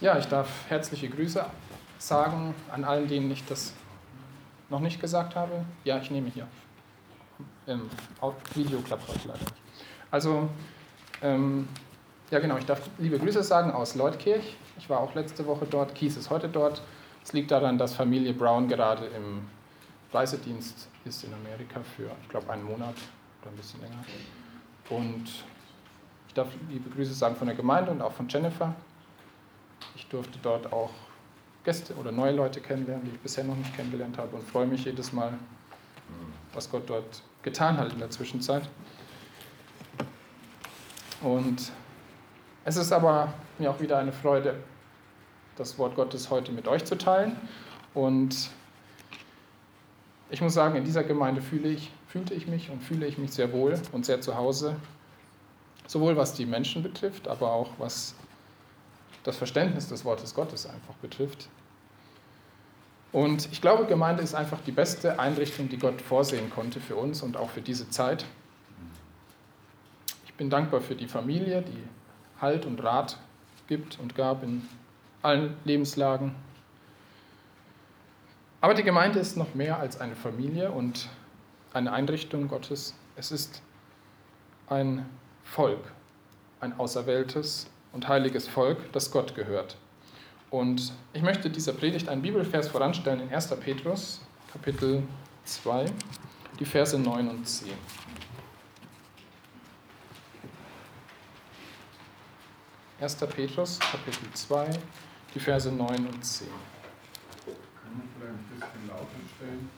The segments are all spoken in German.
Ja, ich darf herzliche Grüße sagen an allen, denen ich das noch nicht gesagt habe. Ja, ich nehme hier. Im Video klappt heute leider nicht. Also, ähm, ja genau, ich darf liebe Grüße sagen aus Leutkirch. Ich war auch letzte Woche dort. Kies ist heute dort. Es liegt daran, dass Familie Brown gerade im Reisedienst ist in Amerika für, ich glaube, einen Monat oder ein bisschen länger. Und ich darf liebe Grüße sagen von der Gemeinde und auch von Jennifer. Ich durfte dort auch Gäste oder neue Leute kennenlernen, die ich bisher noch nicht kennengelernt habe und freue mich jedes Mal, was Gott dort getan hat in der Zwischenzeit. Und es ist aber mir auch wieder eine Freude, das Wort Gottes heute mit euch zu teilen. Und ich muss sagen, in dieser Gemeinde fühle ich, fühlte ich mich und fühle ich mich sehr wohl und sehr zu Hause, sowohl was die Menschen betrifft, aber auch was das Verständnis des Wortes Gottes einfach betrifft. Und ich glaube, Gemeinde ist einfach die beste Einrichtung, die Gott vorsehen konnte für uns und auch für diese Zeit. Ich bin dankbar für die Familie, die Halt und Rat gibt und gab in allen Lebenslagen. Aber die Gemeinde ist noch mehr als eine Familie und eine Einrichtung Gottes. Es ist ein Volk, ein auserwähltes und heiliges Volk, das Gott gehört. Und ich möchte dieser Predigt einen Bibelvers voranstellen in 1. Petrus, Kapitel 2, die Verse 9 und 10. 1. Petrus, Kapitel 2, die Verse 9 und 10. Kann man vielleicht ein bisschen lauter stellen?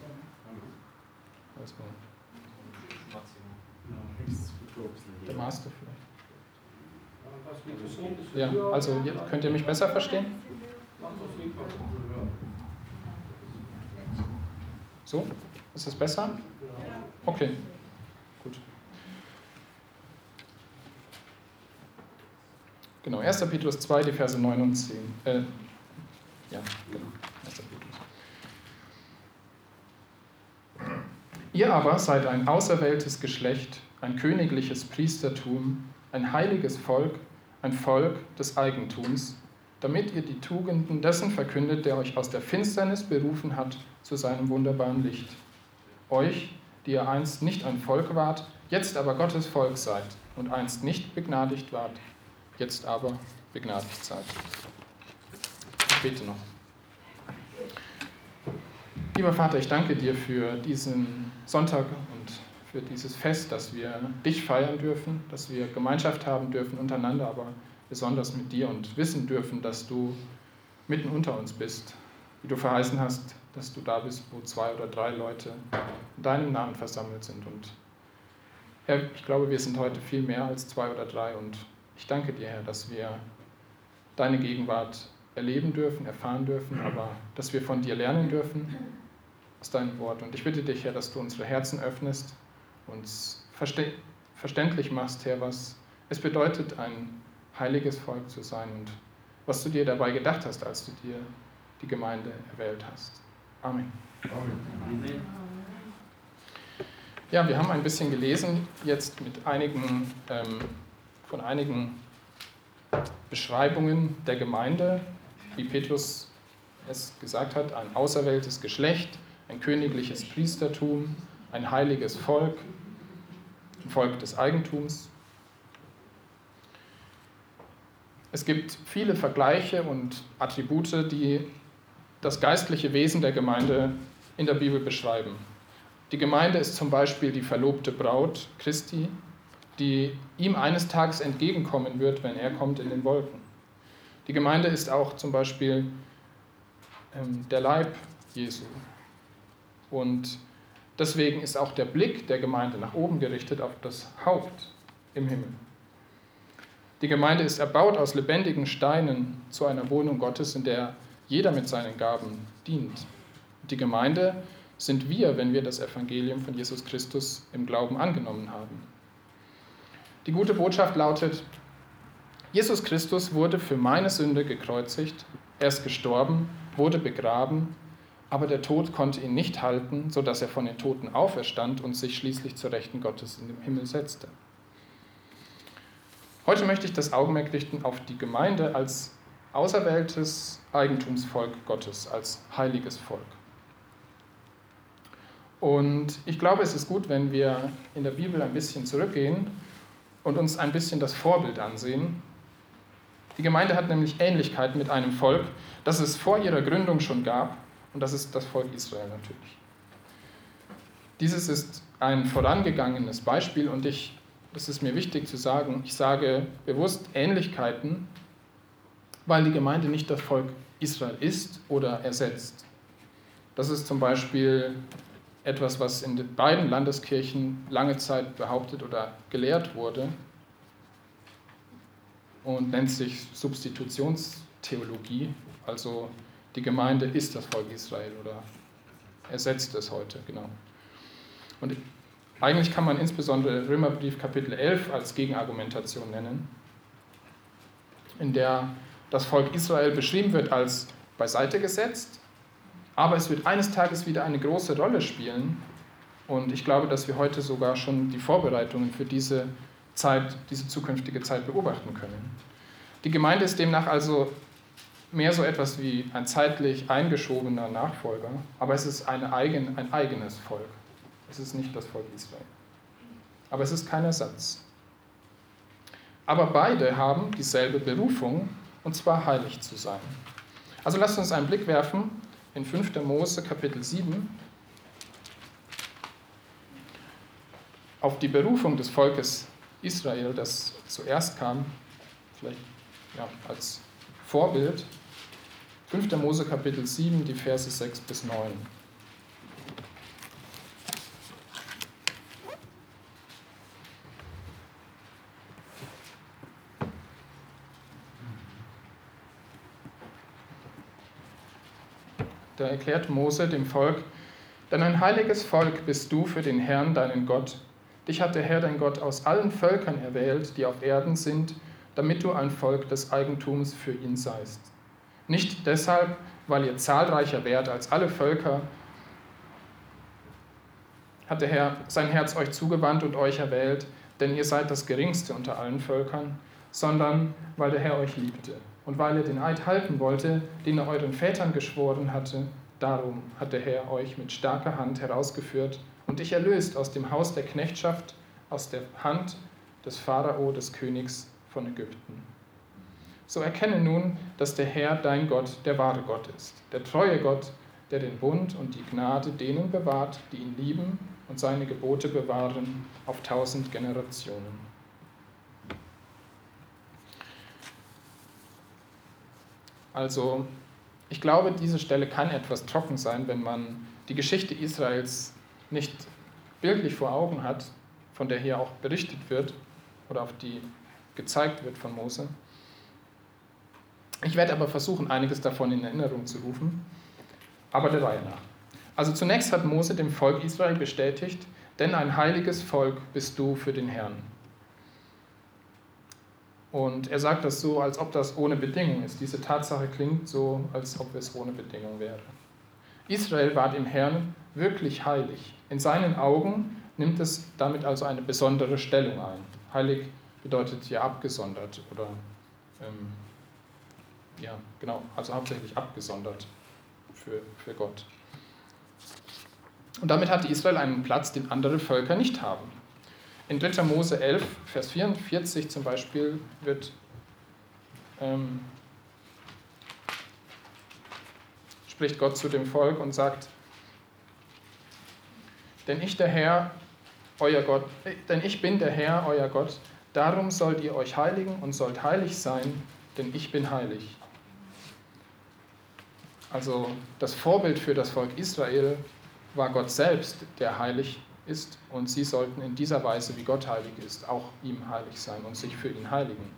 Hallo? Weiß man. Der Master vielleicht. Ja, also könnt ihr mich besser verstehen? So? Ist das besser? Okay. Genau, 1. Petrus 2, die Verse 9 und 10. Äh, ja, genau, 1. Petrus. Ihr aber seid ein auserwähltes Geschlecht, ein königliches Priestertum, ein heiliges Volk, ein Volk des Eigentums, damit ihr die Tugenden dessen verkündet, der euch aus der Finsternis berufen hat zu seinem wunderbaren Licht. Euch, die ihr einst nicht ein Volk wart, jetzt aber Gottes Volk seid und einst nicht begnadigt wart, jetzt aber begnadigt seid. Ich bete noch. Lieber Vater, ich danke dir für diesen Sonntag für dieses Fest, dass wir dich feiern dürfen, dass wir Gemeinschaft haben dürfen untereinander, aber besonders mit dir und wissen dürfen, dass du mitten unter uns bist, wie du verheißen hast, dass du da bist, wo zwei oder drei Leute in deinem Namen versammelt sind. Und Herr, ich glaube, wir sind heute viel mehr als zwei oder drei und ich danke dir, Herr, dass wir deine Gegenwart erleben dürfen, erfahren dürfen, aber dass wir von dir lernen dürfen aus deinem Wort. Und ich bitte dich, Herr, dass du unsere Herzen öffnest, uns verständlich machst, Herr, was es bedeutet, ein heiliges Volk zu sein und was du dir dabei gedacht hast, als du dir die Gemeinde erwählt hast. Amen. Amen. Ja, wir haben ein bisschen gelesen, jetzt mit einigen ähm, von einigen Beschreibungen der Gemeinde, wie Petrus es gesagt hat, ein auserwähltes Geschlecht, ein königliches Priestertum, ein heiliges Volk, ein Volk des Eigentums. Es gibt viele Vergleiche und Attribute, die das geistliche Wesen der Gemeinde in der Bibel beschreiben. Die Gemeinde ist zum Beispiel die verlobte Braut Christi, die ihm eines Tages entgegenkommen wird, wenn er kommt in den Wolken. Die Gemeinde ist auch zum Beispiel ähm, der Leib Jesu. Und deswegen ist auch der Blick der Gemeinde nach oben gerichtet auf das Haupt im Himmel. Die Gemeinde ist erbaut aus lebendigen Steinen zu einer Wohnung Gottes, in der jeder mit seinen Gaben dient. Die Gemeinde sind wir, wenn wir das Evangelium von Jesus Christus im Glauben angenommen haben. Die gute Botschaft lautet, Jesus Christus wurde für meine Sünde gekreuzigt, er ist gestorben, wurde begraben, aber der Tod konnte ihn nicht halten, sodass er von den Toten auferstand und sich schließlich zur Rechten Gottes in den Himmel setzte. Heute möchte ich das Augenmerk richten auf die Gemeinde als auserwähltes Eigentumsvolk Gottes, als heiliges Volk. Und ich glaube, es ist gut, wenn wir in der Bibel ein bisschen zurückgehen und uns ein bisschen das Vorbild ansehen. Die Gemeinde hat nämlich Ähnlichkeit mit einem Volk, das es vor ihrer Gründung schon gab, und das ist das Volk Israel natürlich. Dieses ist ein vorangegangenes Beispiel und ich, das ist mir wichtig zu sagen, ich sage bewusst Ähnlichkeiten, weil die Gemeinde nicht das Volk Israel ist oder ersetzt. Das ist zum Beispiel etwas, was in den beiden Landeskirchen lange Zeit behauptet oder gelehrt wurde und nennt sich Substitutionstheologie. Also die Gemeinde ist das Volk Israel oder ersetzt es heute, genau. Und eigentlich kann man insbesondere Römerbrief Kapitel 11 als Gegenargumentation nennen, in der das Volk Israel beschrieben wird als beiseite gesetzt, aber es wird eines Tages wieder eine große Rolle spielen. Und ich glaube, dass wir heute sogar schon die Vorbereitungen für diese Zeit, diese zukünftige Zeit beobachten können. Die Gemeinde ist demnach also mehr so etwas wie ein zeitlich eingeschobener Nachfolger, aber es ist eigen, ein eigenes Volk. Es ist nicht das Volk Israel. Aber es ist kein Ersatz. Aber beide haben dieselbe Berufung, und zwar heilig zu sein. Also lasst uns einen Blick werfen in 5. Mose Kapitel 7 auf die Berufung des Volkes Israel, das zuerst kam, vielleicht ja, als Vorbild. 5. Mose Kapitel 7, die Verse 6 bis 9. Da erklärt Mose dem Volk, denn ein heiliges Volk bist du für den Herrn, deinen Gott. Dich hat der Herr, dein Gott, aus allen Völkern erwählt, die auf Erden sind, damit du ein Volk des Eigentums für ihn seist. Nicht deshalb, weil ihr zahlreicher wärt als alle Völker, hat der Herr sein Herz euch zugewandt und euch erwählt, denn ihr seid das geringste unter allen Völkern, sondern weil der Herr euch liebte und weil er den Eid halten wollte, den er euren Vätern geschworen hatte, darum hat der Herr euch mit starker Hand herausgeführt und dich erlöst aus dem Haus der Knechtschaft, aus der Hand des Pharao, des Königs von Ägypten. So erkenne nun, dass der Herr dein Gott der wahre Gott ist, der treue Gott, der den Bund und die Gnade denen bewahrt, die ihn lieben und seine Gebote bewahren auf tausend Generationen. Also ich glaube, diese Stelle kann etwas trocken sein, wenn man die Geschichte Israels nicht bildlich vor Augen hat, von der hier auch berichtet wird oder auf die gezeigt wird von Mose. Ich werde aber versuchen, einiges davon in Erinnerung zu rufen, aber der Reihe nach. Also zunächst hat Mose dem Volk Israel bestätigt, denn ein heiliges Volk bist du für den Herrn. Und er sagt das so, als ob das ohne Bedingung ist. Diese Tatsache klingt so, als ob es ohne Bedingung wäre. Israel war dem Herrn wirklich heilig. In seinen Augen nimmt es damit also eine besondere Stellung ein. Heilig bedeutet hier abgesondert oder ähm, ja, genau, also hauptsächlich abgesondert für, für Gott. Und damit hatte Israel einen Platz, den andere Völker nicht haben. In 3. Mose 11, Vers 44 zum Beispiel wird ähm, spricht Gott zu dem Volk und sagt, denn ich der Herr, euer Gott, denn ich bin der Herr, euer Gott, darum sollt ihr euch heiligen und sollt heilig sein, denn ich bin heilig. Also das Vorbild für das Volk Israel war Gott selbst, der heilig ist und sie sollten in dieser Weise, wie Gott heilig ist, auch ihm heilig sein und sich für ihn heiligen.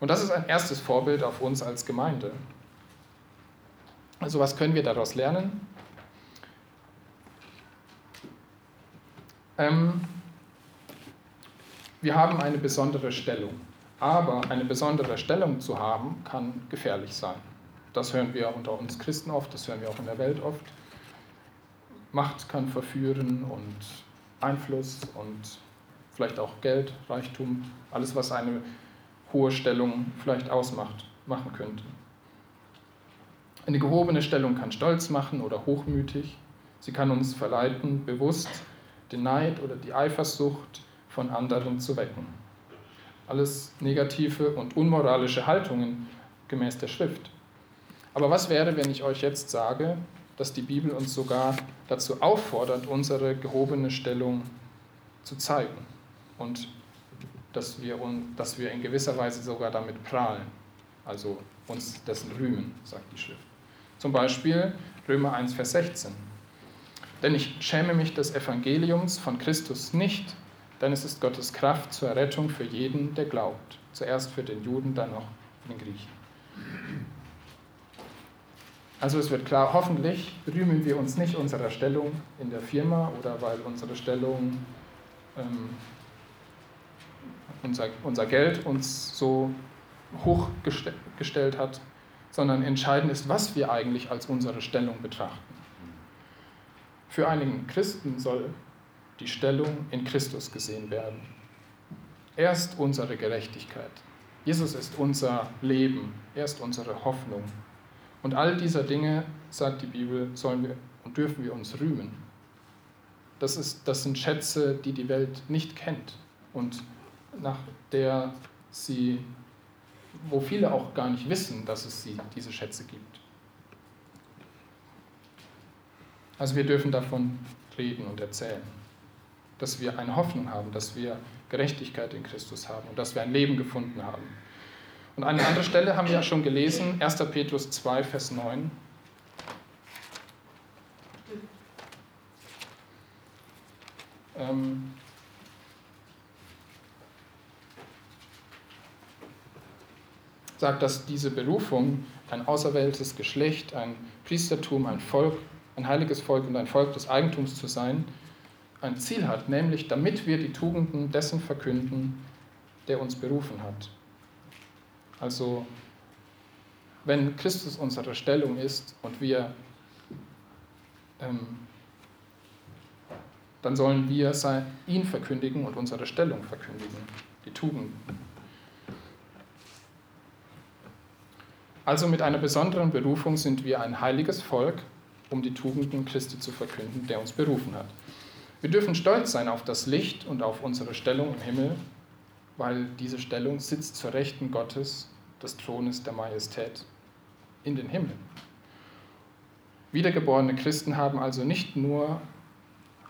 Und das ist ein erstes Vorbild auf uns als Gemeinde. Also was können wir daraus lernen? Ähm, wir haben eine besondere Stellung, aber eine besondere Stellung zu haben kann gefährlich sein. Das hören wir unter uns Christen oft, das hören wir auch in der Welt oft. Macht kann verführen und Einfluss und vielleicht auch Geld, Reichtum, alles, was eine hohe Stellung vielleicht ausmacht. machen könnte. Eine gehobene Stellung kann stolz machen oder hochmütig. Sie kann uns verleiten, bewusst den Neid oder die Eifersucht von anderen zu wecken. Alles negative und unmoralische Haltungen gemäß der Schrift. Aber was wäre, wenn ich euch jetzt sage, dass die Bibel uns sogar dazu auffordert, unsere gehobene Stellung zu zeigen und dass wir, dass wir in gewisser Weise sogar damit prahlen, also uns dessen rühmen, sagt die Schrift. Zum Beispiel Römer 1, Vers 16. Denn ich schäme mich des Evangeliums von Christus nicht, denn es ist Gottes Kraft zur Errettung für jeden, der glaubt. Zuerst für den Juden, dann noch für den Griechen. Also es wird klar, hoffentlich rühmen wir uns nicht unserer Stellung in der Firma oder weil unsere Stellung, ähm, unser, unser Geld uns so hochgestellt hat, sondern entscheidend ist, was wir eigentlich als unsere Stellung betrachten. Für einigen Christen soll die Stellung in Christus gesehen werden. Er ist unsere Gerechtigkeit. Jesus ist unser Leben. Er ist unsere Hoffnung. Und all dieser Dinge, sagt die Bibel, sollen wir und dürfen wir uns rühmen. Das, ist, das sind Schätze, die die Welt nicht kennt und nach der sie, wo viele auch gar nicht wissen, dass es sie, diese Schätze gibt. Also wir dürfen davon reden und erzählen, dass wir eine Hoffnung haben, dass wir Gerechtigkeit in Christus haben und dass wir ein Leben gefunden haben. Und eine andere Stelle haben wir ja schon gelesen, 1. Petrus 2, Vers 9. Ähm, sagt, dass diese Berufung ein auserwähltes Geschlecht, ein Priestertum, ein Volk ein heiliges Volk und ein Volk des Eigentums zu sein, ein Ziel hat, nämlich damit wir die Tugenden dessen verkünden, der uns berufen hat. Also wenn Christus unsere Stellung ist und wir, ähm, dann sollen wir ihn verkündigen und unsere Stellung verkündigen, die Tugenden. Also mit einer besonderen Berufung sind wir ein heiliges Volk, um die Tugenden Christi zu verkünden, der uns berufen hat. Wir dürfen stolz sein auf das Licht und auf unsere Stellung im Himmel, weil diese Stellung sitzt zur Rechten Gottes, des Thrones der Majestät, in den Himmel. Wiedergeborene Christen haben also nicht nur,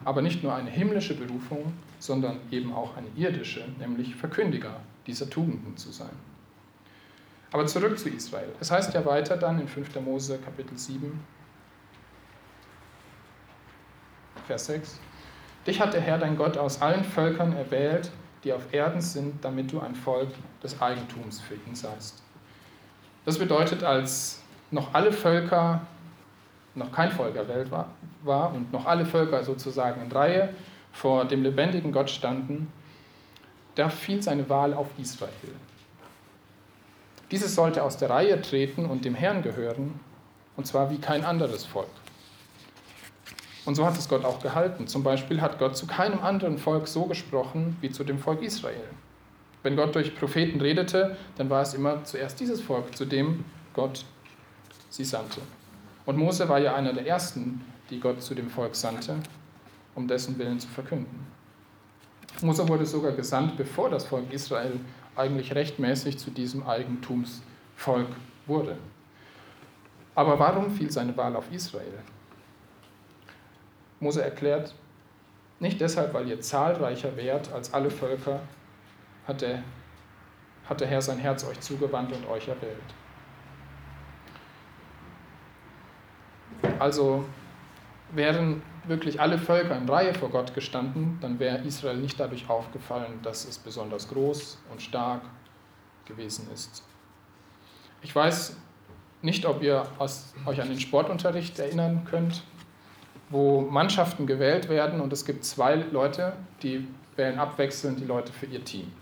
aber nicht nur eine himmlische Berufung, sondern eben auch eine irdische, nämlich Verkündiger dieser Tugenden zu sein. Aber zurück zu Israel. Es heißt ja weiter dann in 5. Mose Kapitel 7, Vers 6. Dich hat der Herr dein Gott aus allen Völkern erwählt, die auf Erden sind, damit du ein Volk des Eigentums für ihn seist. Das bedeutet, als noch alle Völker, noch kein Volk erwählt war, war und noch alle Völker sozusagen in Reihe vor dem lebendigen Gott standen, da fiel seine Wahl auf Israel. Dieses sollte aus der Reihe treten und dem Herrn gehören, und zwar wie kein anderes Volk. Und so hat es Gott auch gehalten. Zum Beispiel hat Gott zu keinem anderen Volk so gesprochen wie zu dem Volk Israel. Wenn Gott durch Propheten redete, dann war es immer zuerst dieses Volk, zu dem Gott sie sandte. Und Mose war ja einer der ersten, die Gott zu dem Volk sandte, um dessen Willen zu verkünden. Mose wurde sogar gesandt, bevor das Volk Israel eigentlich rechtmäßig zu diesem Eigentumsvolk wurde. Aber warum fiel seine Wahl auf Israel? Mose erklärt, nicht deshalb, weil ihr zahlreicher wärt als alle Völker, hat der, hat der Herr sein Herz euch zugewandt und euch erwählt. Also wären wirklich alle Völker in Reihe vor Gott gestanden, dann wäre Israel nicht dadurch aufgefallen, dass es besonders groß und stark gewesen ist. Ich weiß nicht, ob ihr euch an den Sportunterricht erinnern könnt wo Mannschaften gewählt werden und es gibt zwei Leute, die wählen abwechselnd die Leute für ihr Team.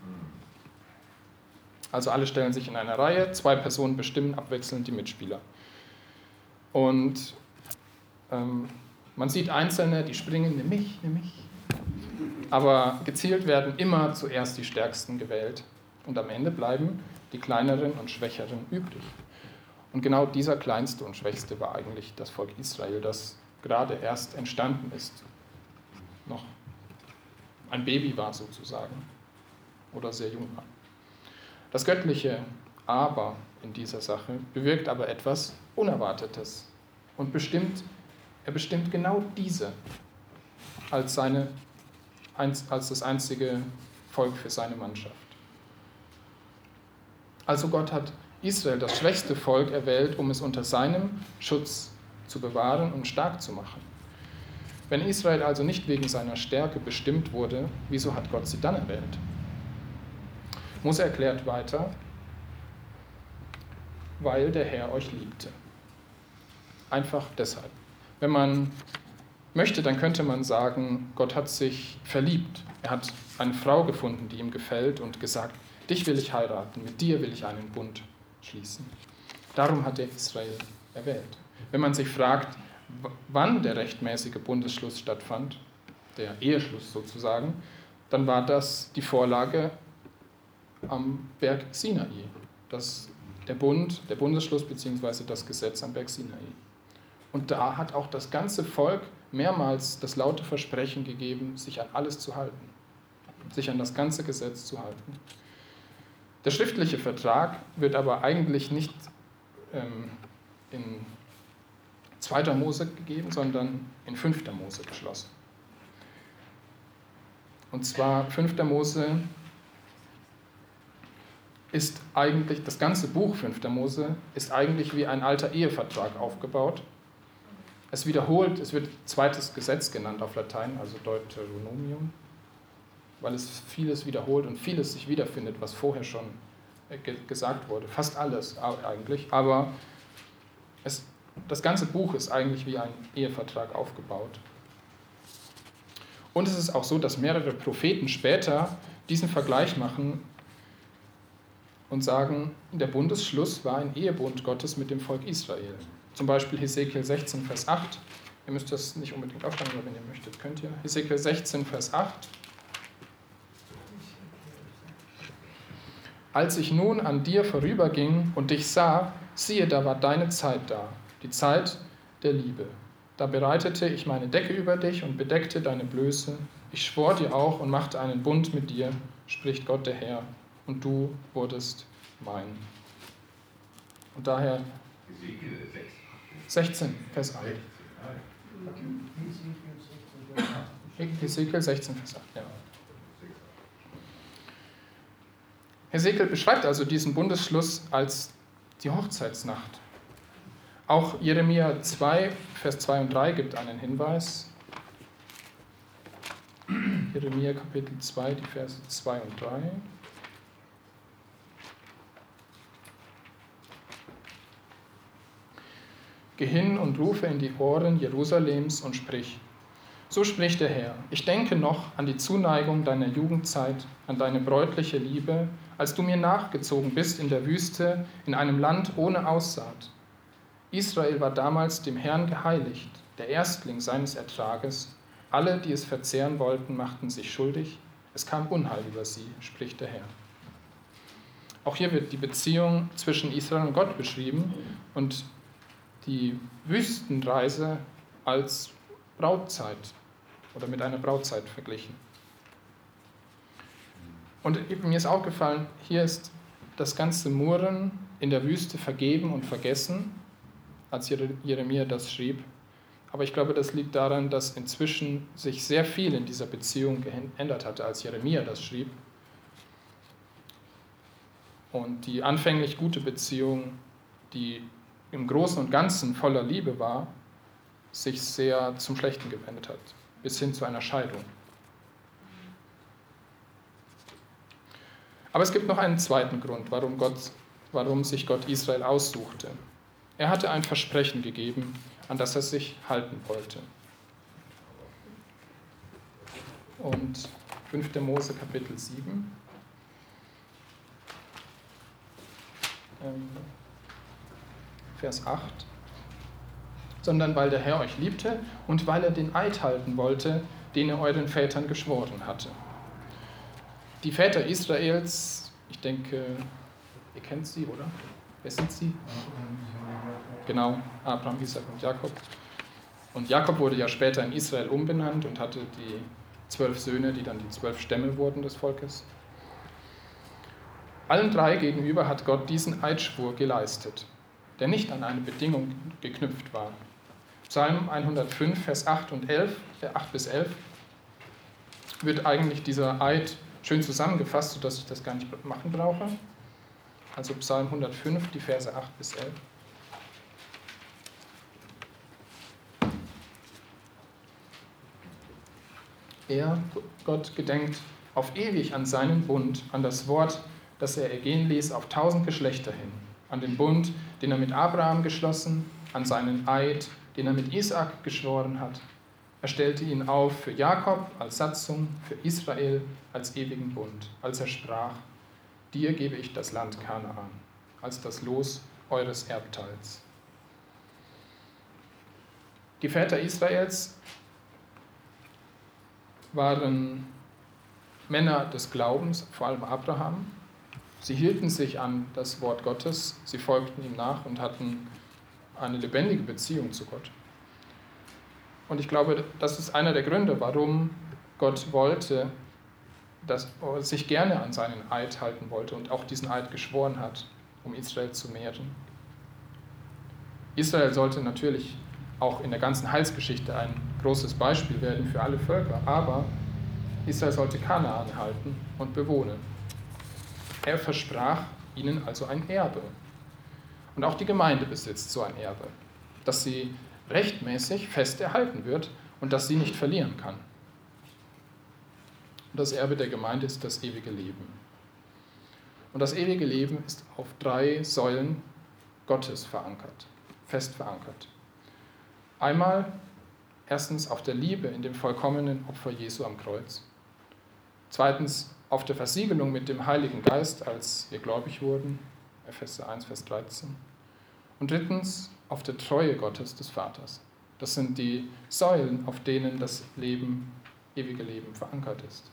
Also alle stellen sich in eine Reihe, zwei Personen bestimmen abwechselnd die Mitspieler. Und ähm, man sieht Einzelne, die springen, nimm mich, nimm mich. Aber gezielt werden immer zuerst die Stärksten gewählt. Und am Ende bleiben die kleineren und schwächeren übrig. Und genau dieser kleinste und schwächste war eigentlich das Volk Israel, das gerade erst entstanden ist, noch ein Baby war sozusagen oder sehr jung war. Das göttliche Aber in dieser Sache bewirkt aber etwas Unerwartetes und bestimmt, er bestimmt genau diese als, seine, als das einzige Volk für seine Mannschaft. Also Gott hat Israel, das schwächste Volk, erwählt, um es unter seinem Schutz zu bewahren und stark zu machen. Wenn Israel also nicht wegen seiner Stärke bestimmt wurde, wieso hat Gott sie dann erwählt? Mose erklärt weiter, weil der Herr euch liebte. Einfach deshalb. Wenn man möchte, dann könnte man sagen, Gott hat sich verliebt. Er hat eine Frau gefunden, die ihm gefällt und gesagt, dich will ich heiraten, mit dir will ich einen Bund schließen. Darum hat er Israel erwählt. Wenn man sich fragt, wann der rechtmäßige Bundesschluss stattfand, der Eheschluss sozusagen, dann war das die Vorlage am Berg Sinai. Das, der Bund, der Bundesschluss bzw. das Gesetz am Berg Sinai. Und da hat auch das ganze Volk mehrmals das laute Versprechen gegeben, sich an alles zu halten, sich an das ganze Gesetz zu halten. Der schriftliche Vertrag wird aber eigentlich nicht ähm, in 2. Mose gegeben, sondern in 5. Mose beschlossen. Und zwar 5. Mose ist eigentlich, das ganze Buch 5. Mose ist eigentlich wie ein alter Ehevertrag aufgebaut. Es wiederholt, es wird zweites Gesetz genannt auf Latein, also Deuteronomium, weil es vieles wiederholt und vieles sich wiederfindet, was vorher schon äh, gesagt wurde. Fast alles eigentlich, aber das ganze Buch ist eigentlich wie ein Ehevertrag aufgebaut. Und es ist auch so, dass mehrere Propheten später diesen Vergleich machen und sagen, der Bundesschluss war ein Ehebund Gottes mit dem Volk Israel. Zum Beispiel Hesekiel 16, Vers 8. Ihr müsst das nicht unbedingt aufschreiben, aber wenn ihr möchtet, könnt ihr. Hesekiel 16, Vers 8. Als ich nun an dir vorüberging und dich sah, siehe, da war deine Zeit da, die Zeit der Liebe. Da bereitete ich meine Decke über dich und bedeckte deine Blöße. Ich schwor dir auch und machte einen Bund mit dir, spricht Gott der Herr und du wurdest mein. Und daher 16, Vers 8. Hesekiel 16, Vers 8, ja. Hesekiel beschreibt also diesen Bundesschluss als die Hochzeitsnacht. Auch Jeremia 2, Vers 2 und 3 gibt einen Hinweis. Jeremia Kapitel 2, die Verse 2 und 3. Geh hin und rufe in die Ohren Jerusalems und sprich. So spricht der Herr, ich denke noch an die Zuneigung deiner Jugendzeit, an deine bräutliche Liebe, als du mir nachgezogen bist in der Wüste, in einem Land ohne Aussaat. Israel war damals dem Herrn geheiligt, der Erstling seines Ertrages. Alle, die es verzehren wollten, machten sich schuldig. Es kam Unheil über sie, spricht der Herr. Auch hier wird die Beziehung zwischen Israel und Gott beschrieben und die Wüstenreise als Brautzeit oder mit einer Brautzeit verglichen. Und mir ist aufgefallen, hier ist das ganze Murren in der Wüste vergeben und vergessen, als Jeremia das schrieb. Aber ich glaube, das liegt daran, dass inzwischen sich sehr viel in dieser Beziehung geändert hatte, als Jeremia das schrieb. Und die anfänglich gute Beziehung, die im Großen und Ganzen voller Liebe war, sich sehr zum Schlechten gewendet hat, bis hin zu einer Scheidung. Aber es gibt noch einen zweiten Grund, warum, Gott, warum sich Gott Israel aussuchte. Er hatte ein Versprechen gegeben, an das er sich halten wollte. Und 5. Mose Kapitel 7. Vers 8, sondern weil der Herr euch liebte und weil er den Eid halten wollte, den er euren Vätern geschworen hatte. Die Väter Israels, ich denke Ihr kennt sie, oder? Wer sind sie? Genau, Abraham, Isaac und Jakob. Und Jakob wurde ja später in Israel umbenannt und hatte die zwölf Söhne, die dann die zwölf Stämme wurden des Volkes. Allen drei gegenüber hat Gott diesen Eidschwur geleistet, der nicht an eine Bedingung geknüpft war. Psalm 105, Vers 8 und 11, 8 bis 11, wird eigentlich dieser Eid schön zusammengefasst, sodass ich das gar nicht machen brauche. Also Psalm 105, die Verse 8 bis 11. Er, Gott, gedenkt auf ewig an seinen Bund, an das Wort, das er ergehen ließ auf tausend Geschlechter hin, an den Bund, den er mit Abraham geschlossen, an seinen Eid, den er mit Isaak geschworen hat. Er stellte ihn auf für Jakob als Satzung, für Israel als ewigen Bund, als er sprach, dir gebe ich das Land Kanaan, als das Los eures Erbteils. Die Väter Israels waren Männer des Glaubens, vor allem Abraham. Sie hielten sich an das Wort Gottes, sie folgten ihm nach und hatten eine lebendige Beziehung zu Gott. Und ich glaube, das ist einer der Gründe, warum Gott wollte, dass er sich gerne an seinen Eid halten wollte und auch diesen Eid geschworen hat, um Israel zu mehren. Israel sollte natürlich auch in der ganzen Heilsgeschichte ein großes Beispiel werden für alle Völker, aber Israel sollte Kanaan halten und bewohnen. Er versprach ihnen also ein Erbe. Und auch die Gemeinde besitzt so ein Erbe, das sie rechtmäßig fest erhalten wird und das sie nicht verlieren kann. Und das Erbe der Gemeinde ist das ewige Leben. Und das ewige Leben ist auf drei Säulen Gottes verankert, fest verankert. Einmal erstens auf der Liebe in dem vollkommenen Opfer Jesu am Kreuz. Zweitens auf der Versiegelung mit dem Heiligen Geist, als wir gläubig wurden, Epheser 1, Vers 13. Und drittens auf der Treue Gottes des Vaters. Das sind die Säulen, auf denen das Leben, ewige Leben verankert ist.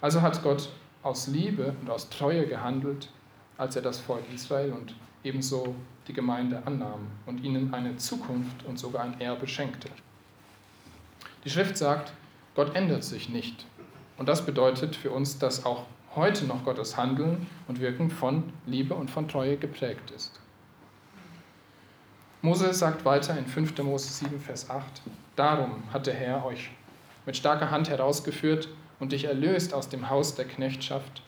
Also hat Gott aus Liebe und aus Treue gehandelt, als er das Volk Israel und ebenso die Gemeinde annahm und ihnen eine Zukunft und sogar ein Erbe schenkte. Die Schrift sagt, Gott ändert sich nicht. Und das bedeutet für uns, dass auch heute noch Gottes Handeln und Wirken von Liebe und von Treue geprägt ist. Mose sagt weiter in 5. Mose 7, Vers 8, Darum hat der Herr euch mit starker Hand herausgeführt und dich erlöst aus dem Haus der Knechtschaft,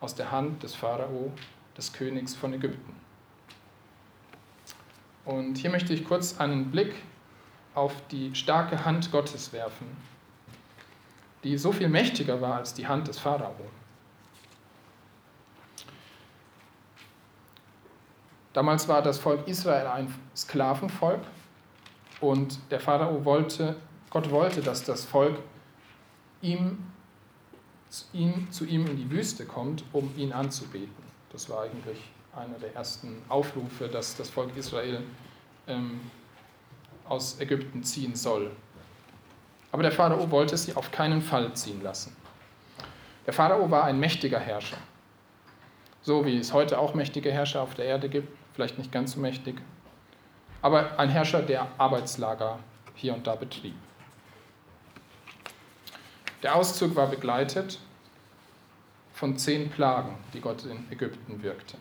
aus der Hand des Pharao, des Königs von Ägypten. Und hier möchte ich kurz einen Blick auf die starke Hand Gottes werfen, die so viel mächtiger war als die Hand des Pharao. Damals war das Volk Israel ein Sklavenvolk und der Pharao wollte, Gott wollte, dass das Volk ihm, ihm, zu ihm in die Wüste kommt, um ihn anzubeten. Das war eigentlich einer der ersten Aufrufe, dass das Volk Israel ähm, aus Ägypten ziehen soll. Aber der Pharao wollte sie auf keinen Fall ziehen lassen. Der Pharao war ein mächtiger Herrscher. So wie es heute auch mächtige Herrscher auf der Erde gibt, vielleicht nicht ganz so mächtig, aber ein Herrscher, der Arbeitslager hier und da betrieb. Der Auszug war begleitet von zehn Plagen, die Gott in Ägypten wirkte.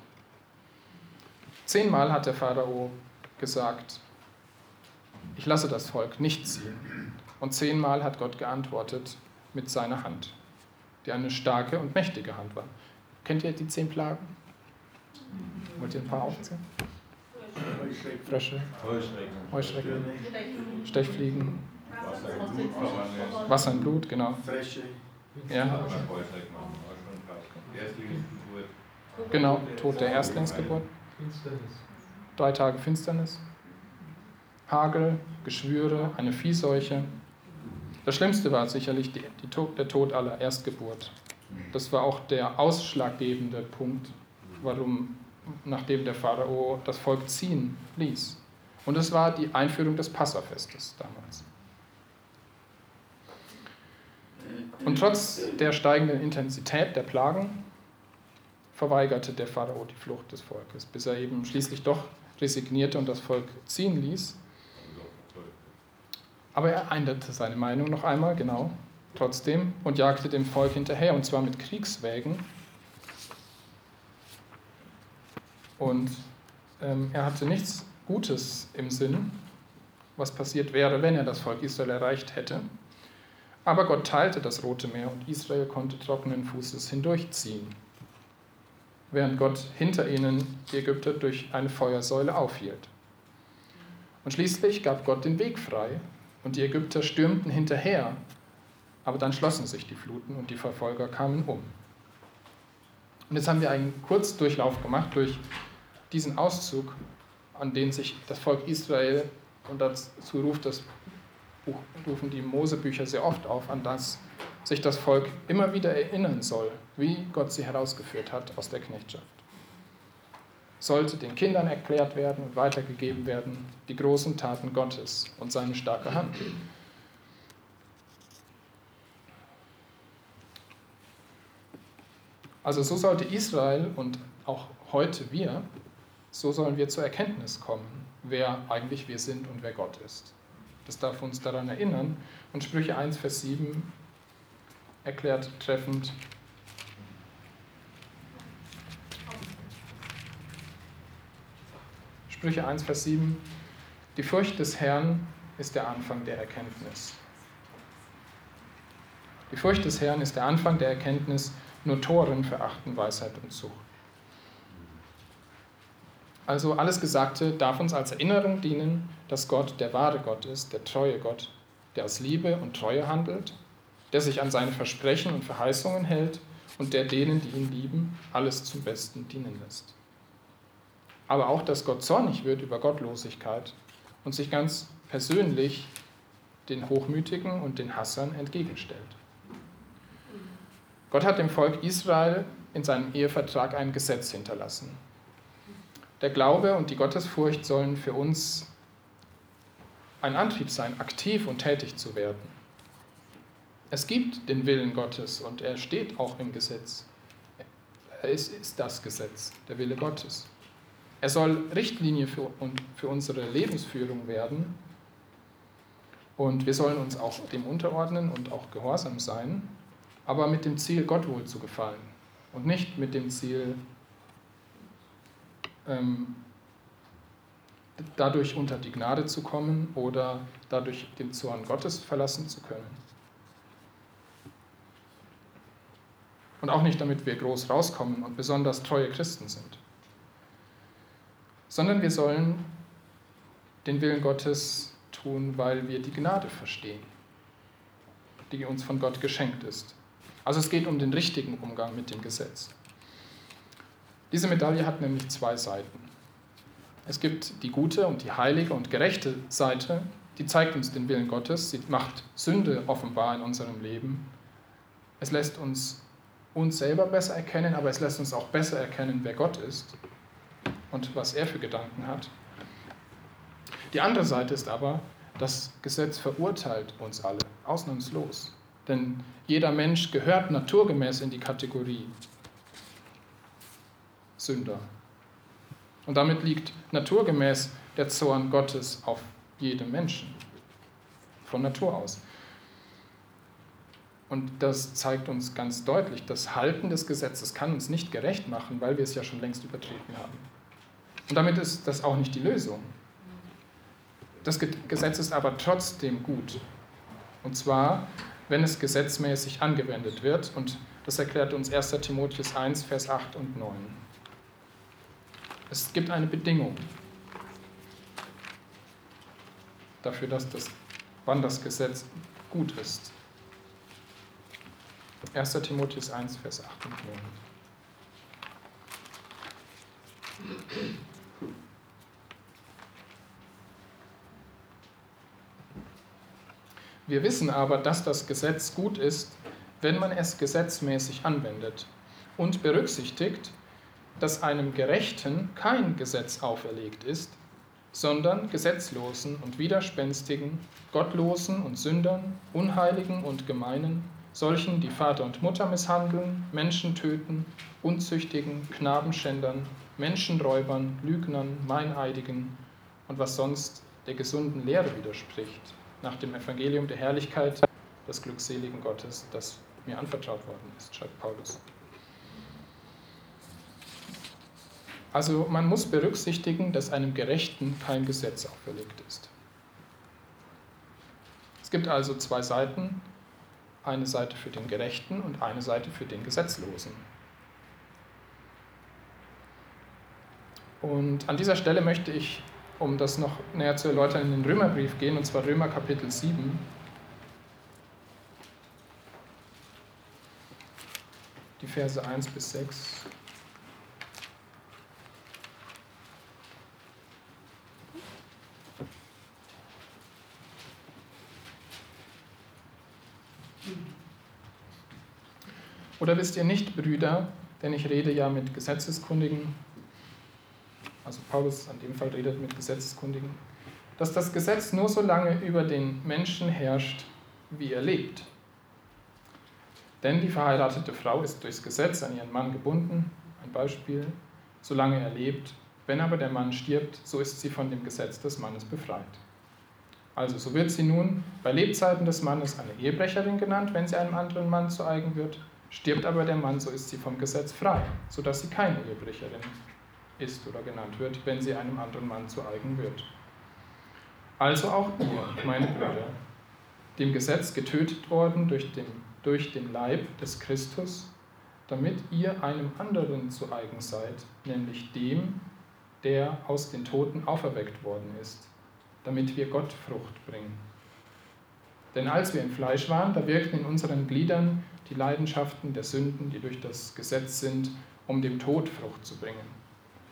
Zehnmal hat der Pharao gesagt, ich lasse das Volk nicht ziehen. Und zehnmal hat Gott geantwortet mit seiner Hand, die eine starke und mächtige Hand war. Kennt ihr die zehn Plagen? Wollt ihr ein paar aufzählen? Frösche, Heuschrecken, Stechfliegen, Wasser in Blut, genau. Ja. Genau, Tod der Erstlingsgeburt. Drei Tage Finsternis. Hagel, Geschwüre, eine Viehseuche. Das Schlimmste war sicherlich die, die der Tod aller Erstgeburt. Das war auch der ausschlaggebende Punkt, warum, nachdem der Pharao das Volk ziehen ließ. Und es war die Einführung des Passafestes damals. Und trotz der steigenden Intensität der Plagen verweigerte der Pharao die Flucht des Volkes, bis er eben schließlich doch resignierte und das Volk ziehen ließ. Aber er änderte seine Meinung noch einmal, genau, trotzdem, und jagte dem Volk hinterher, und zwar mit Kriegswägen. Und ähm, er hatte nichts Gutes im Sinn, was passiert wäre, wenn er das Volk Israel erreicht hätte. Aber Gott teilte das Rote Meer und Israel konnte trockenen Fußes hindurchziehen, während Gott hinter ihnen die Ägypter durch eine Feuersäule aufhielt. Und schließlich gab Gott den Weg frei und die Ägypter stürmten hinterher, aber dann schlossen sich die Fluten und die Verfolger kamen um. Und jetzt haben wir einen Kurzdurchlauf gemacht durch diesen Auszug, an den sich das Volk Israel, und dazu ruft das Buch, rufen die Mosebücher sehr oft auf, an das sich das Volk immer wieder erinnern soll, wie Gott sie herausgeführt hat aus der Knechtschaft. Sollte den Kindern erklärt werden und weitergegeben werden, die großen Taten Gottes und seine starke Hand. Also so sollte Israel und auch heute wir, so sollen wir zur Erkenntnis kommen, wer eigentlich wir sind und wer Gott ist. Das darf uns daran erinnern. Und Sprüche 1, Vers 7 erklärt treffend, Sprüche 1, Vers 7, die Furcht des Herrn ist der Anfang der Erkenntnis. Die Furcht des Herrn ist der Anfang der Erkenntnis, nur Toren verachten Weisheit und Zucht. Also alles Gesagte darf uns als Erinnerung dienen, dass Gott der wahre Gott ist, der treue Gott, der aus Liebe und Treue handelt, der sich an seine Versprechen und Verheißungen hält und der denen, die ihn lieben, alles zum Besten dienen lässt. Aber auch, dass Gott zornig wird über Gottlosigkeit und sich ganz persönlich den Hochmütigen und den Hassern entgegenstellt. Gott hat dem Volk Israel in seinem Ehevertrag ein Gesetz hinterlassen. Der Glaube und die Gottesfurcht sollen für uns ein Antrieb sein, aktiv und tätig zu werden. Es gibt den Willen Gottes und er steht auch im Gesetz. Ist, ist das Gesetz, der Wille Gottes. Er soll Richtlinie für, für unsere Lebensführung werden und wir sollen uns auch dem unterordnen und auch gehorsam sein aber mit dem Ziel, Gott wohl zu gefallen und nicht mit dem Ziel, ähm, dadurch unter die Gnade zu kommen oder dadurch den Zorn Gottes verlassen zu können. Und auch nicht, damit wir groß rauskommen und besonders treue Christen sind, sondern wir sollen den Willen Gottes tun, weil wir die Gnade verstehen, die uns von Gott geschenkt ist. Also es geht um den richtigen Umgang mit dem Gesetz. Diese Medaille hat nämlich zwei Seiten. Es gibt die gute und die heilige und gerechte Seite, die zeigt uns den Willen Gottes, sie macht Sünde offenbar in unserem Leben. Es lässt uns uns selber besser erkennen, aber es lässt uns auch besser erkennen, wer Gott ist und was er für Gedanken hat. Die andere Seite ist aber, das Gesetz verurteilt uns alle, ausnahmslos. Denn jeder Mensch gehört naturgemäß in die Kategorie Sünder. Und damit liegt naturgemäß der Zorn Gottes auf jedem Menschen. Von Natur aus. Und das zeigt uns ganz deutlich, das Halten des Gesetzes kann uns nicht gerecht machen, weil wir es ja schon längst übertreten haben. Und damit ist das auch nicht die Lösung. Das Gesetz ist aber trotzdem gut. Und zwar, wenn es gesetzmäßig angewendet wird. Und das erklärt uns 1 Timotheus 1, Vers 8 und 9. Es gibt eine Bedingung dafür, dass das, wann das Gesetz gut ist. 1 Timotheus 1, Vers 8 und 9. Wir wissen aber, dass das Gesetz gut ist, wenn man es gesetzmäßig anwendet und berücksichtigt, dass einem Gerechten kein Gesetz auferlegt ist, sondern Gesetzlosen und Widerspenstigen, Gottlosen und Sündern, Unheiligen und Gemeinen solchen, die Vater und Mutter misshandeln, Menschen töten, Unzüchtigen, Knabenschändern, Menschenräubern, Lügnern, Meineidigen und was sonst der gesunden Lehre widerspricht, nach dem Evangelium der Herrlichkeit des glückseligen Gottes, das mir anvertraut worden ist, schreibt Paulus. Also man muss berücksichtigen, dass einem Gerechten kein Gesetz auferlegt ist. Es gibt also zwei Seiten, eine Seite für den Gerechten und eine Seite für den Gesetzlosen. Und an dieser Stelle möchte ich, um das noch näher zu erläutern, in den Römerbrief gehen, und zwar Römer Kapitel 7. Die Verse 1 bis 6. Oder wisst ihr nicht, Brüder, denn ich rede ja mit Gesetzeskundigen, also Paulus an dem Fall redet mit Gesetzeskundigen, dass das Gesetz nur so lange über den Menschen herrscht, wie er lebt. Denn die verheiratete Frau ist durchs Gesetz an ihren Mann gebunden, ein Beispiel, solange er lebt. Wenn aber der Mann stirbt, so ist sie von dem Gesetz des Mannes befreit. Also so wird sie nun bei Lebzeiten des Mannes eine Ehebrecherin genannt, wenn sie einem anderen Mann zu eigen wird, Stirbt aber der Mann, so ist sie vom Gesetz frei, sodass sie keine Ehebrecherin ist oder genannt wird, wenn sie einem anderen Mann zu eigen wird. Also auch ihr, meine Brüder, dem Gesetz getötet worden durch den, durch den Leib des Christus, damit ihr einem anderen zu eigen seid, nämlich dem, der aus den Toten auferweckt worden ist, damit wir Gott Frucht bringen. Denn als wir im Fleisch waren, da wirkten in unseren Gliedern die Leidenschaften der Sünden, die durch das Gesetz sind, um dem Tod Frucht zu bringen.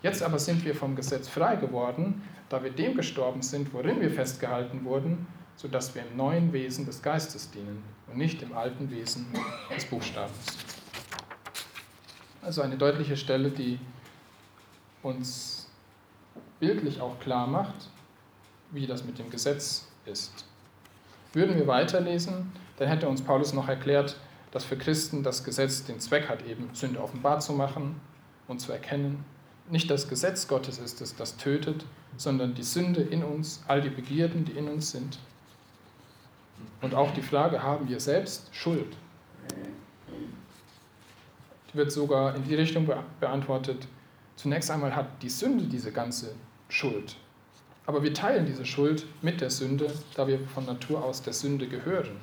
Jetzt aber sind wir vom Gesetz frei geworden, da wir dem gestorben sind, worin wir festgehalten wurden, sodass wir im neuen Wesen des Geistes dienen und nicht im alten Wesen des Buchstabens. Also eine deutliche Stelle, die uns bildlich auch klar macht, wie das mit dem Gesetz ist. Würden wir weiterlesen, dann hätte uns Paulus noch erklärt, dass für Christen das Gesetz den Zweck hat, eben Sünde offenbar zu machen und zu erkennen. Nicht das Gesetz Gottes ist es, das tötet, sondern die Sünde in uns, all die Begierden, die in uns sind. Und auch die Frage, haben wir selbst Schuld? Die wird sogar in die Richtung beantwortet, zunächst einmal hat die Sünde diese ganze Schuld. Aber wir teilen diese Schuld mit der Sünde, da wir von Natur aus der Sünde gehören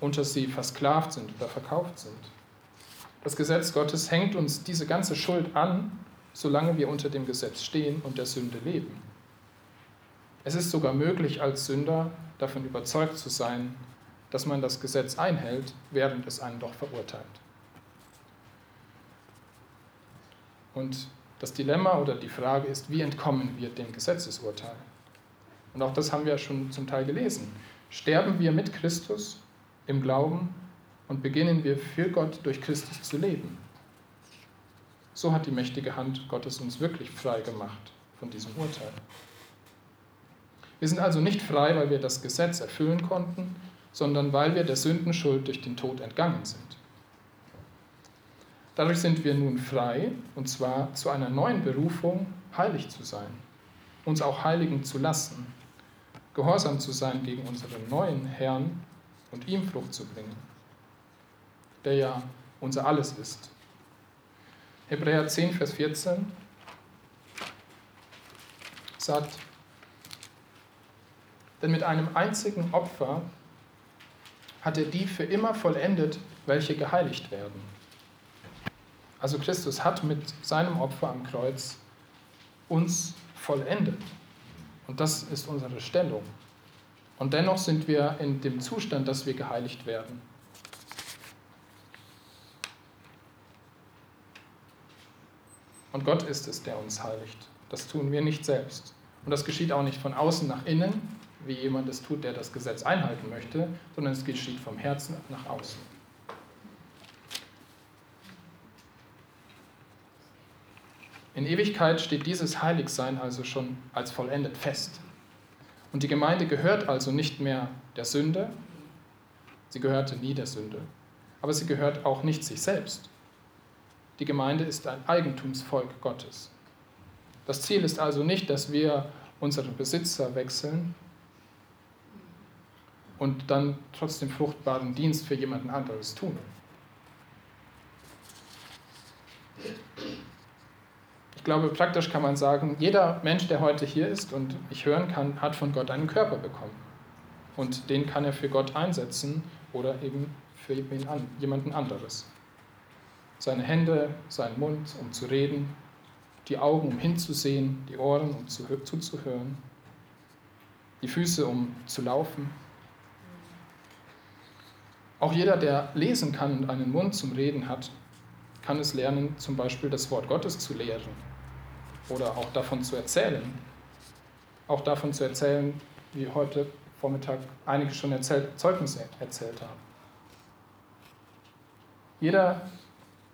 unter sie versklavt sind oder verkauft sind. Das Gesetz Gottes hängt uns diese ganze Schuld an, solange wir unter dem Gesetz stehen und der Sünde leben. Es ist sogar möglich, als Sünder davon überzeugt zu sein, dass man das Gesetz einhält, während es einen doch verurteilt. Und das Dilemma oder die Frage ist, wie entkommen wir dem Gesetzesurteil? Und auch das haben wir schon zum Teil gelesen. Sterben wir mit Christus im Glauben und beginnen wir für Gott durch Christus zu leben. So hat die mächtige Hand Gottes uns wirklich frei gemacht von diesem Urteil. Wir sind also nicht frei, weil wir das Gesetz erfüllen konnten, sondern weil wir der Sündenschuld durch den Tod entgangen sind. Dadurch sind wir nun frei, und zwar zu einer neuen Berufung, heilig zu sein, uns auch heiligen zu lassen, gehorsam zu sein gegen unseren neuen Herrn und ihm Frucht zu bringen, der ja unser Alles ist. Hebräer 10, Vers 14 sagt, denn mit einem einzigen Opfer hat er die für immer vollendet, welche geheiligt werden. Also Christus hat mit seinem Opfer am Kreuz uns vollendet. Und das ist unsere Stellung. Und dennoch sind wir in dem Zustand, dass wir geheiligt werden. Und Gott ist es, der uns heiligt. Das tun wir nicht selbst. Und das geschieht auch nicht von außen nach innen, wie jemand es tut, der das Gesetz einhalten möchte, sondern es geschieht vom Herzen nach außen. In Ewigkeit steht dieses Heiligsein also schon als vollendet fest. Und die Gemeinde gehört also nicht mehr der Sünde, sie gehörte nie der Sünde, aber sie gehört auch nicht sich selbst. Die Gemeinde ist ein Eigentumsvolk Gottes. Das Ziel ist also nicht, dass wir unseren Besitzer wechseln und dann trotzdem fruchtbaren Dienst für jemanden anderes tun. Ich glaube, praktisch kann man sagen, jeder Mensch, der heute hier ist und ich hören kann, hat von Gott einen Körper bekommen. Und den kann er für Gott einsetzen oder eben für jemanden anderes. Seine Hände, seinen Mund, um zu reden, die Augen, um hinzusehen, die Ohren, um zuzuhören, die Füße, um zu laufen. Auch jeder, der lesen kann und einen Mund zum Reden hat, kann es lernen, zum Beispiel das Wort Gottes zu lehren oder auch davon zu erzählen. Auch davon zu erzählen, wie heute Vormittag einige schon erzählt, Zeugnisse erzählt haben. Jeder,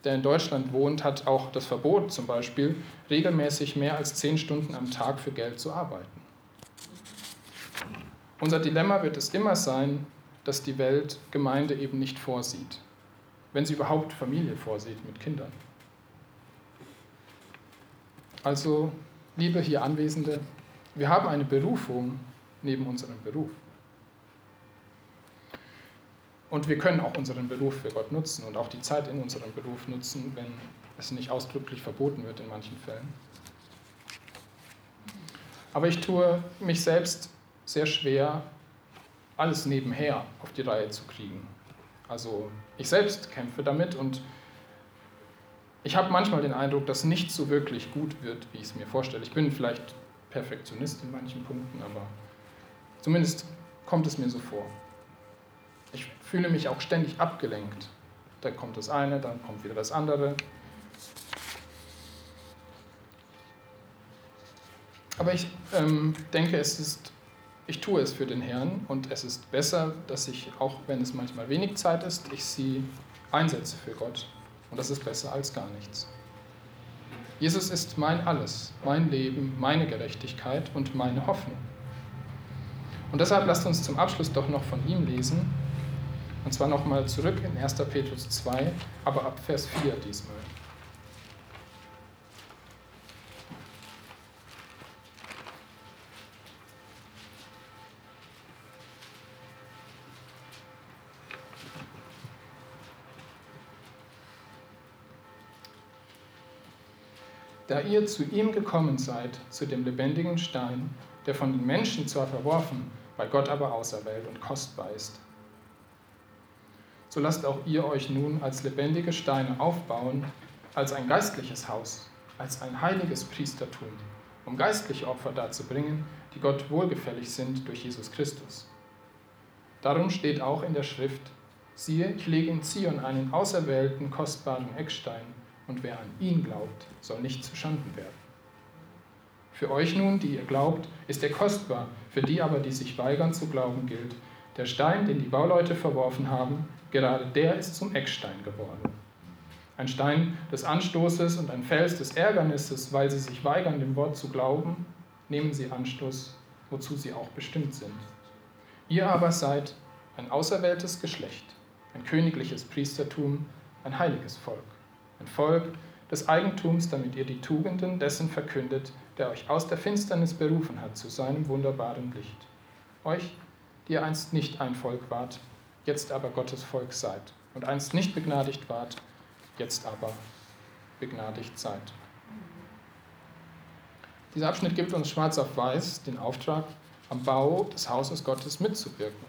der in Deutschland wohnt, hat auch das Verbot, zum Beispiel regelmäßig mehr als zehn Stunden am Tag für Geld zu arbeiten. Unser Dilemma wird es immer sein, dass die Welt Gemeinde eben nicht vorsieht, wenn sie überhaupt Familie vorsieht mit Kindern. Also, liebe hier Anwesende, wir haben eine Berufung neben unserem Beruf. Und wir können auch unseren Beruf für Gott nutzen und auch die Zeit in unserem Beruf nutzen, wenn es nicht ausdrücklich verboten wird in manchen Fällen. Aber ich tue mich selbst sehr schwer, alles nebenher auf die Reihe zu kriegen. Also ich selbst kämpfe damit und ich habe manchmal den Eindruck, dass nicht so wirklich gut wird, wie ich es mir vorstelle. Ich bin vielleicht Perfektionist in manchen Punkten, aber zumindest kommt es mir so vor. Fühle mich auch ständig abgelenkt. Da kommt das eine, dann kommt wieder das andere. Aber ich ähm, denke, es ist, ich tue es für den Herrn und es ist besser, dass ich, auch wenn es manchmal wenig Zeit ist, ich sie einsetze für Gott. Und das ist besser als gar nichts. Jesus ist mein Alles, mein Leben, meine Gerechtigkeit und meine Hoffnung. Und deshalb lasst uns zum Abschluss doch noch von ihm lesen. Und zwar nochmal zurück in 1. Petrus 2, aber ab Vers 4 diesmal. da ihr zu ihm gekommen seid, zu dem lebendigen Stein, der von den Menschen zwar verworfen, bei Gott aber auserwählt und kostbar ist. So lasst auch ihr euch nun als lebendige Steine aufbauen, als ein geistliches Haus, als ein heiliges Priestertum, um geistliche Opfer darzubringen, die Gott wohlgefällig sind durch Jesus Christus. Darum steht auch in der Schrift, siehe, ich lege in Zion einen auserwählten, kostbaren Eckstein, und wer an ihn glaubt, soll nicht zuschanden werden. Für euch nun, die ihr glaubt, ist er kostbar, für die aber, die sich weigern zu glauben, gilt, der Stein, den die Bauleute verworfen haben, gerade der ist zum Eckstein geworden. Ein Stein des Anstoßes und ein Fels des Ärgernisses, weil sie sich weigern, dem Wort zu glauben, nehmen sie Anstoß, wozu sie auch bestimmt sind. Ihr aber seid ein auserwähltes Geschlecht, ein königliches Priestertum, ein heiliges Volk ein Volk des Eigentums, damit ihr die Tugenden dessen verkündet, der euch aus der Finsternis berufen hat zu seinem wunderbaren Licht. Euch, die ihr einst nicht ein Volk wart, jetzt aber Gottes Volk seid, und einst nicht begnadigt wart, jetzt aber begnadigt seid. Dieser Abschnitt gibt uns schwarz auf weiß den Auftrag, am Bau des Hauses Gottes mitzuwirken,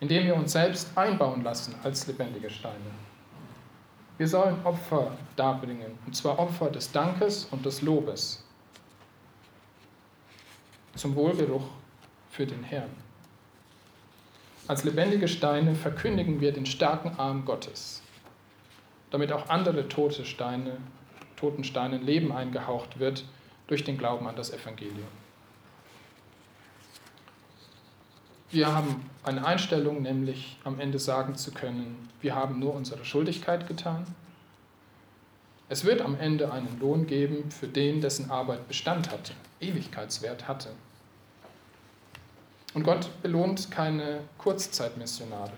indem wir uns selbst einbauen lassen als lebendige Steine. Wir sollen Opfer darbringen, und zwar Opfer des Dankes und des Lobes zum Wohlgeruch für den Herrn. Als lebendige Steine verkündigen wir den starken Arm Gottes, damit auch andere tote Steine, toten Steinen Leben eingehaucht wird durch den Glauben an das Evangelium. Wir haben eine Einstellung, nämlich am Ende sagen zu können, wir haben nur unsere Schuldigkeit getan. Es wird am Ende einen Lohn geben für den, dessen Arbeit Bestand hatte, Ewigkeitswert hatte. Und Gott belohnt keine Kurzzeitmissionare.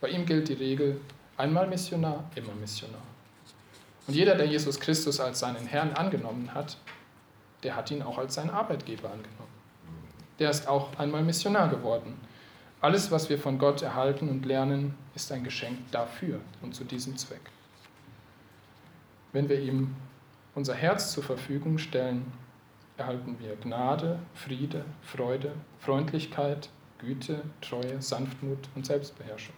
Bei ihm gilt die Regel, Einmal Missionar, immer Missionar. Und jeder, der Jesus Christus als seinen Herrn angenommen hat, der hat ihn auch als seinen Arbeitgeber angenommen. Der ist auch einmal Missionar geworden. Alles, was wir von Gott erhalten und lernen, ist ein Geschenk dafür und zu diesem Zweck. Wenn wir ihm unser Herz zur Verfügung stellen, erhalten wir Gnade, Friede, Freude, Freundlichkeit, Güte, Treue, Sanftmut und Selbstbeherrschung.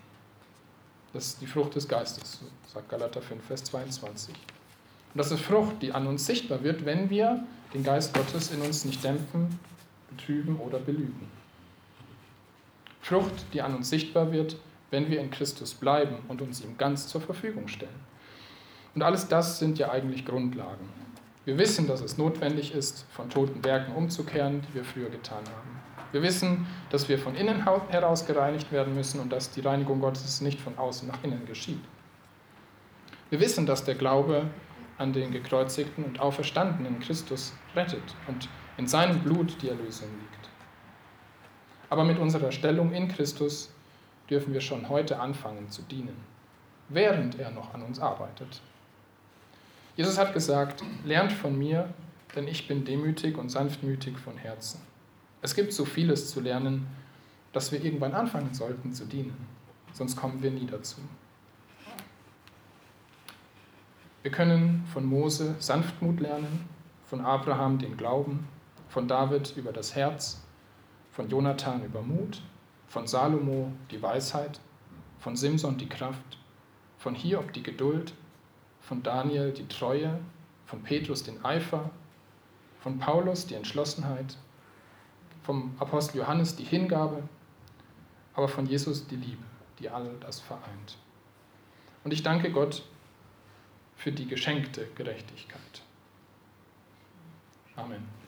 Das ist die Frucht des Geistes, sagt Galater 5, Vers 22. Und das ist Frucht, die an uns sichtbar wird, wenn wir den Geist Gottes in uns nicht dämpfen, betrüben oder belügen. Frucht, die an uns sichtbar wird, wenn wir in Christus bleiben und uns ihm ganz zur Verfügung stellen. Und alles das sind ja eigentlich Grundlagen. Wir wissen, dass es notwendig ist, von toten Werken umzukehren, die wir früher getan haben. Wir wissen, dass wir von innen heraus gereinigt werden müssen und dass die Reinigung Gottes nicht von außen nach innen geschieht. Wir wissen, dass der Glaube an den gekreuzigten und auferstandenen Christus rettet und in seinem Blut die Erlösung liegt. Aber mit unserer Stellung in Christus dürfen wir schon heute anfangen zu dienen, während er noch an uns arbeitet. Jesus hat gesagt, lernt von mir, denn ich bin demütig und sanftmütig von Herzen. Es gibt so vieles zu lernen, dass wir irgendwann anfangen sollten zu dienen, sonst kommen wir nie dazu. Wir können von Mose Sanftmut lernen, von Abraham den Glauben, von David über das Herz, von Jonathan über Mut, von Salomo die Weisheit, von Simson die Kraft, von Hiob die Geduld, von Daniel die Treue, von Petrus den Eifer, von Paulus die Entschlossenheit, vom Apostel Johannes die Hingabe, aber von Jesus die Liebe, die all das vereint. Und ich danke Gott für die geschenkte Gerechtigkeit. Amen.